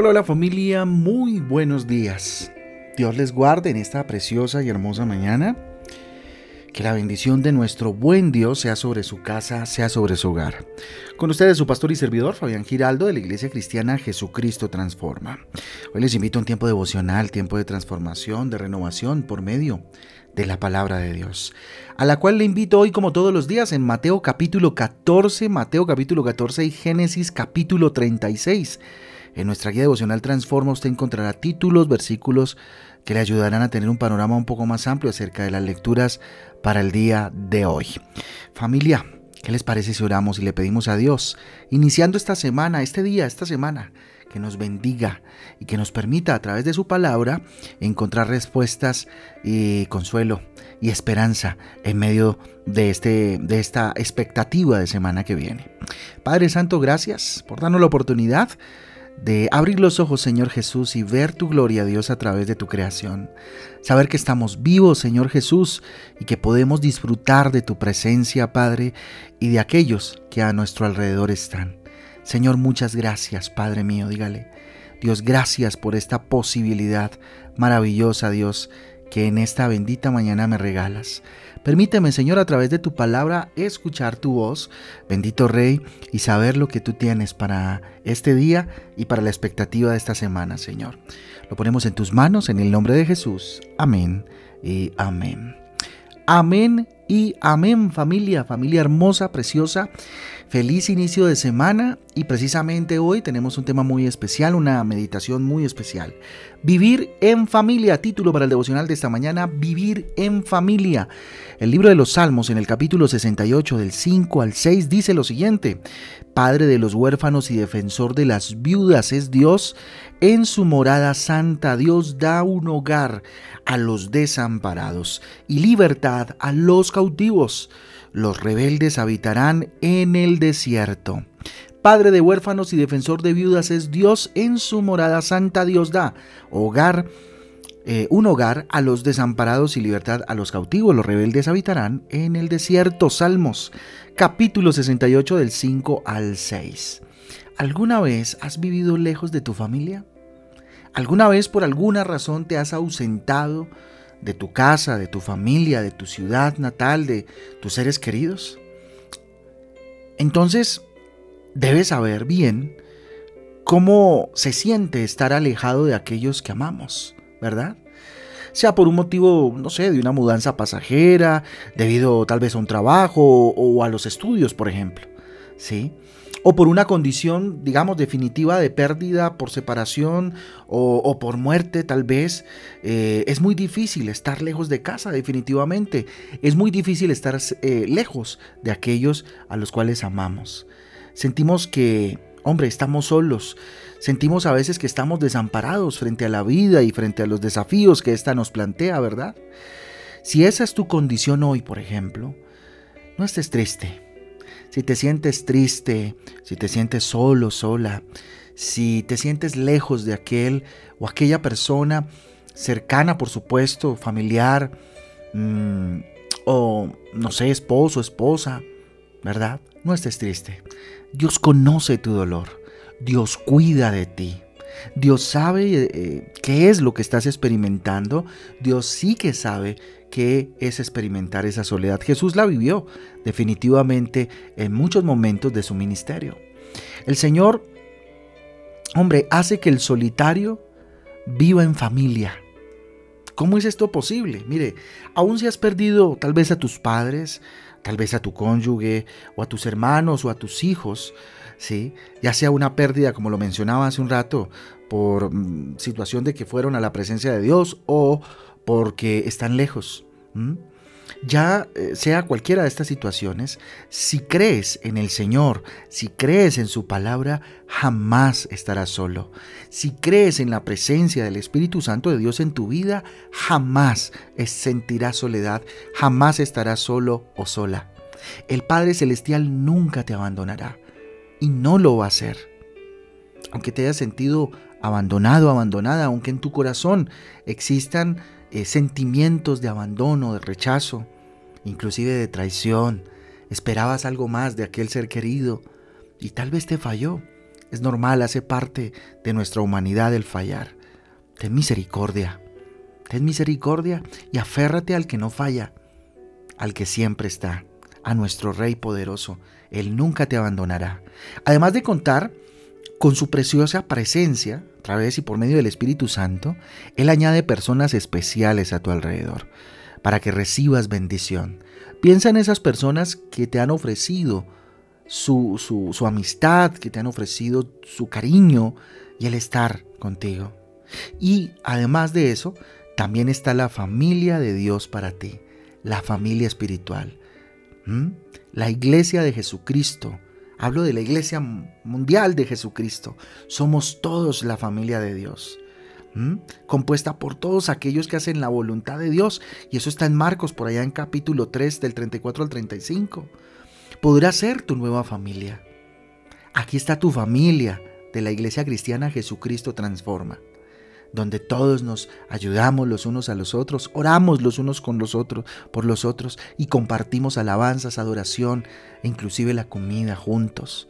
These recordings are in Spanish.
Hola, familia, muy buenos días. Dios les guarde en esta preciosa y hermosa mañana. Que la bendición de nuestro buen Dios sea sobre su casa, sea sobre su hogar. Con ustedes su pastor y servidor Fabián Giraldo de la Iglesia Cristiana Jesucristo Transforma. Hoy les invito a un tiempo devocional, tiempo de transformación, de renovación por medio de la palabra de Dios, a la cual le invito hoy como todos los días en Mateo capítulo 14, Mateo capítulo 14 y Génesis capítulo 36 en nuestra guía devocional Transforma usted encontrará títulos, versículos que le ayudarán a tener un panorama un poco más amplio acerca de las lecturas para el día de hoy. Familia, ¿qué les parece si oramos y le pedimos a Dios, iniciando esta semana, este día, esta semana, que nos bendiga y que nos permita a través de su palabra encontrar respuestas y consuelo y esperanza en medio de, este, de esta expectativa de semana que viene. Padre Santo, gracias por darnos la oportunidad de abrir los ojos, Señor Jesús, y ver tu gloria, Dios, a través de tu creación. Saber que estamos vivos, Señor Jesús, y que podemos disfrutar de tu presencia, Padre, y de aquellos que a nuestro alrededor están. Señor, muchas gracias, Padre mío, dígale. Dios, gracias por esta posibilidad maravillosa, Dios, que en esta bendita mañana me regalas. Permíteme, Señor, a través de tu palabra, escuchar tu voz, bendito Rey, y saber lo que tú tienes para este día y para la expectativa de esta semana, Señor. Lo ponemos en tus manos, en el nombre de Jesús. Amén y amén. Amén y amén familia, familia hermosa, preciosa. Feliz inicio de semana y precisamente hoy tenemos un tema muy especial, una meditación muy especial. Vivir en familia, título para el devocional de esta mañana, Vivir en familia. El libro de los Salmos en el capítulo 68 del 5 al 6 dice lo siguiente, Padre de los huérfanos y defensor de las viudas es Dios, en su morada santa Dios da un hogar a los desamparados y libertad a los cautivos los rebeldes habitarán en el desierto. Padre de huérfanos y defensor de viudas es Dios en su morada santa Dios da hogar eh, un hogar a los desamparados y libertad a los cautivos. Los rebeldes habitarán en el desierto. Salmos capítulo 68 del 5 al 6. ¿Alguna vez has vivido lejos de tu familia? ¿Alguna vez por alguna razón te has ausentado de tu casa, de tu familia, de tu ciudad natal, de tus seres queridos. Entonces, debes saber bien cómo se siente estar alejado de aquellos que amamos, ¿verdad? Sea por un motivo, no sé, de una mudanza pasajera, debido tal vez a un trabajo o a los estudios, por ejemplo. ¿Sí? o por una condición, digamos, definitiva de pérdida por separación o, por muerte tal vez, eh, es muy difícil estar lejos de casa, definitivamente. Es muy difícil estar eh, lejos de aquellos a los cuales amamos. Sentimos que, hombre, estamos solos. Sentimos a veces que estamos desamparados frente a la vida y frente a los desafíos que ésta nos plantea, ¿verdad? Si esa es tu condición hoy, por ejemplo, no estés triste si te sientes triste, si te sientes solo, sola, si te sientes lejos de aquel o aquella persona cercana, por supuesto, familiar, mm, o no sé, esposo, esposa, ¿verdad? No estés triste. Dios conoce tu dolor. Dios cuida de ti. Dios sabe eh, qué es lo que estás experimentando. Dios sí que sabe qué es experimentar esa soledad. Jesús la vivió definitivamente en muchos momentos de su ministerio. El Señor, hombre, hace que el solitario viva en familia. ¿Cómo es esto posible? Mire, aun si has perdido tal vez a tus padres, tal vez a tu cónyuge o a tus hermanos o a tus hijos, ¿sí? ya sea una pérdida, como lo mencionaba hace un rato, por mm, situación de que fueron a la presencia de Dios o porque están lejos. Ya eh, sea cualquiera de estas situaciones, si crees en el Señor, si crees en su palabra, jamás estarás solo. Si crees en la presencia del Espíritu Santo de Dios en tu vida, jamás sentirás soledad, jamás estarás solo o sola. El Padre Celestial nunca te abandonará y no lo va a hacer. Aunque te hayas sentido abandonado, abandonada, aunque en tu corazón existan eh, sentimientos de abandono, de rechazo, inclusive de traición. Esperabas algo más de aquel ser querido y tal vez te falló. es normal, hace parte de nuestra humanidad el fallar. Ten misericordia, ten misericordia y aférrate al que no falla, al que siempre está, a nuestro Rey poderoso. Él nunca te abandonará. Además de contar con su preciosa presencia, a través y por medio del Espíritu Santo, Él añade personas especiales a tu alrededor, para que recibas bendición. Piensa en esas personas que te han ofrecido su, su, amistad, que te han ofrecido su cariño y el estar contigo. Y además de eso, también está la familia de Dios para ti, la familia espiritual, la iglesia de Jesucristo. Hablo de la iglesia mundial de Jesucristo. Somos todos la familia de Dios. compuesta por todos aquellos que hacen la voluntad de Dios. Y eso está en Marcos, por allá en capítulo 3, del 34 al 35 podrá ser tu nueva familia. Aquí está tu familia de la Iglesia Cristiana Jesucristo Transforma, donde todos nos ayudamos los unos a los otros, oramos los unos con los otros, por los otros y compartimos alabanzas, adoración e inclusive la comida juntos.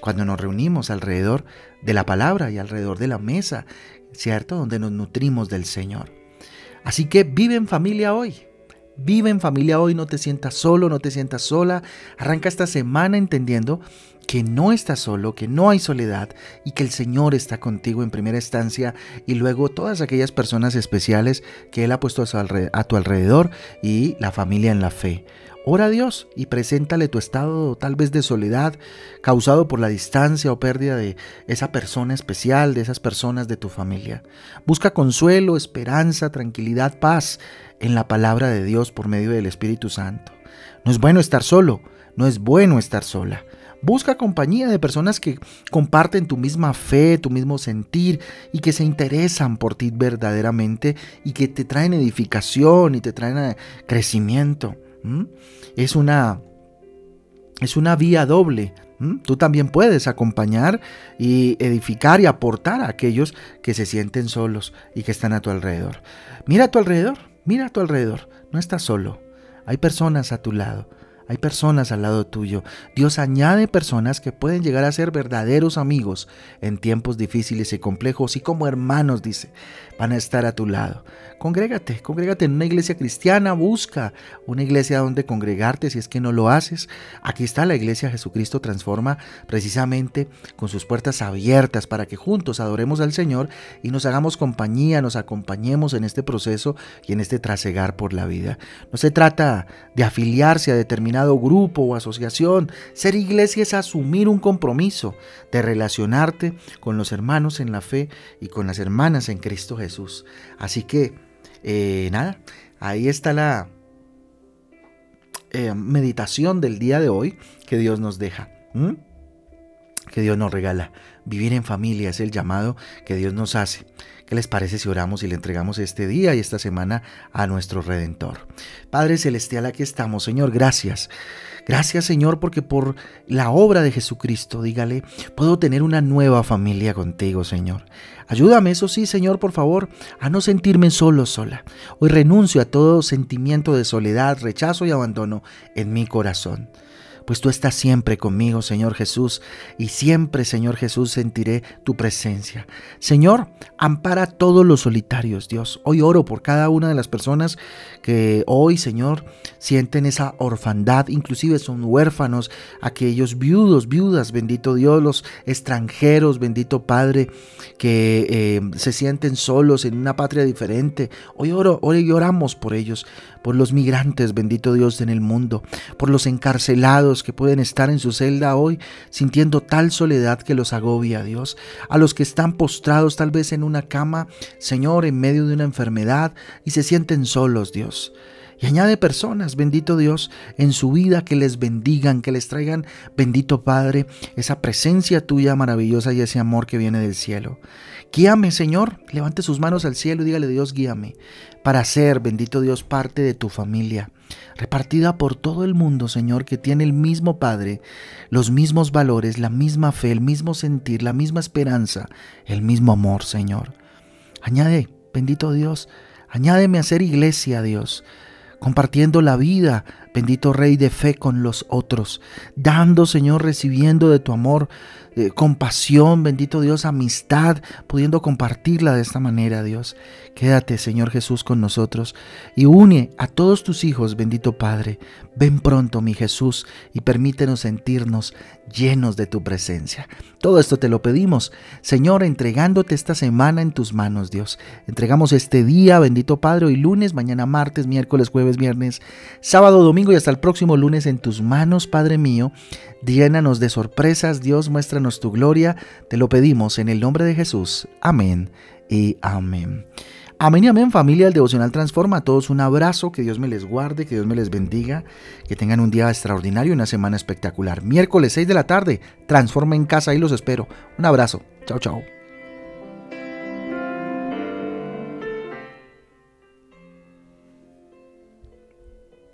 Cuando nos reunimos alrededor de la palabra y alrededor de la mesa, ¿cierto? Donde nos nutrimos del Señor. Así que vive en familia hoy. Vive en familia hoy, no te sientas solo, no te sientas sola. Arranca esta semana entendiendo que no estás solo, que no hay soledad y que el Señor está contigo en primera instancia y luego todas aquellas personas especiales que Él ha puesto a tu alrededor y la familia en la fe. Ora a Dios y preséntale tu estado tal vez de soledad causado por la distancia o pérdida de esa persona especial, de esas personas de tu familia. Busca consuelo, esperanza, tranquilidad, paz en la palabra de Dios por medio del Espíritu Santo. No es bueno estar solo, no es bueno estar sola. Busca compañía de personas que comparten tu misma fe, tu mismo sentir y que se interesan por ti verdaderamente y que te traen edificación y te traen eh, crecimiento. Es una, es una vía doble. Tú también puedes acompañar y edificar y aportar a aquellos que se sienten solos y que están a tu alrededor. Mira a tu alrededor, mira a tu alrededor. No estás solo. Hay personas a tu lado. Hay personas al lado tuyo. Dios añade personas que pueden llegar a ser verdaderos amigos en tiempos difíciles y complejos y como hermanos, dice, van a estar a tu lado. Congrégate, congrégate en una iglesia cristiana, busca una iglesia donde congregarte si es que no lo haces. Aquí está la iglesia Jesucristo Transforma precisamente con sus puertas abiertas para que juntos adoremos al Señor y nos hagamos compañía, nos acompañemos en este proceso y en este trasegar por la vida. No se trata de afiliarse a grupo o asociación. Ser iglesia es asumir un compromiso de relacionarte con los hermanos en la fe y con las hermanas en Cristo Jesús. Así que eh, nada, ahí está la eh, meditación del día de hoy que Dios nos deja. Que Dios nos regala. Vivir en familia es el llamado que Dios nos hace. ¿Qué les parece si oramos y le entregamos este día y esta semana a nuestro Redentor? Padre Celestial, aquí estamos. Señor, gracias. Gracias Señor porque por la obra de Jesucristo, dígale, puedo tener una nueva familia contigo, Señor. Ayúdame, eso sí, Señor, por favor, a no sentirme solo, sola. Hoy renuncio a todo sentimiento de soledad, rechazo y abandono en mi corazón pues tú estás siempre conmigo, Señor Jesús, y siempre, Señor Jesús, sentiré tu presencia. Señor, ampara a todos los solitarios, Dios. Hoy oro por cada una de las personas que hoy, Señor, sienten esa orfandad, inclusive son huérfanos, aquellos viudos, viudas, bendito Dios, los extranjeros, bendito Padre, que eh, se sienten solos en una patria diferente. Hoy oro, hoy lloramos por ellos, por los migrantes, bendito Dios, en el mundo, por los encarcelados que pueden estar en su celda hoy sintiendo tal soledad que los agobia, Dios, a los que están postrados tal vez en una cama, Señor, en medio de una enfermedad y se sienten solos, Dios. Y añade personas, bendito Dios, en su vida que les bendigan, que les traigan, bendito Padre, esa presencia tuya maravillosa y ese amor que viene del cielo. Guíame, Señor, levante sus manos al cielo y dígale, Dios, guíame, para ser, bendito Dios, parte de tu familia, repartida por todo el mundo, Señor, que tiene el mismo Padre, los mismos valores, la misma fe, el mismo sentir, la misma esperanza, el mismo amor, Señor. Añade, bendito Dios, añádeme a ser iglesia, Dios compartiendo la vida bendito Rey de fe con los otros, dando, Señor, recibiendo de tu amor, compasión, bendito Dios, amistad, pudiendo compartirla de esta manera, Dios. Quédate, Señor Jesús, con nosotros y une a todos tus hijos, bendito Padre. Ven pronto, mi Jesús, y permítenos sentirnos llenos de tu presencia. Todo esto te lo pedimos, Señor, entregándote esta semana en tus manos, Dios. Entregamos este día, bendito Padre, hoy lunes, mañana martes, miércoles, jueves, viernes, sábado, domingo y hasta el próximo lunes en tus manos, Padre mío. Llénanos de sorpresas, Dios, muéstranos tu gloria. Te lo pedimos en el nombre de Jesús. Amén y amén. Amén y amén familia del Devocional Transforma. A todos un abrazo, que Dios me les guarde, que Dios me les bendiga, que tengan un día extraordinario, una semana espectacular. Miércoles 6 de la tarde, Transforma en casa, ahí los espero. Un abrazo. Chao, chao.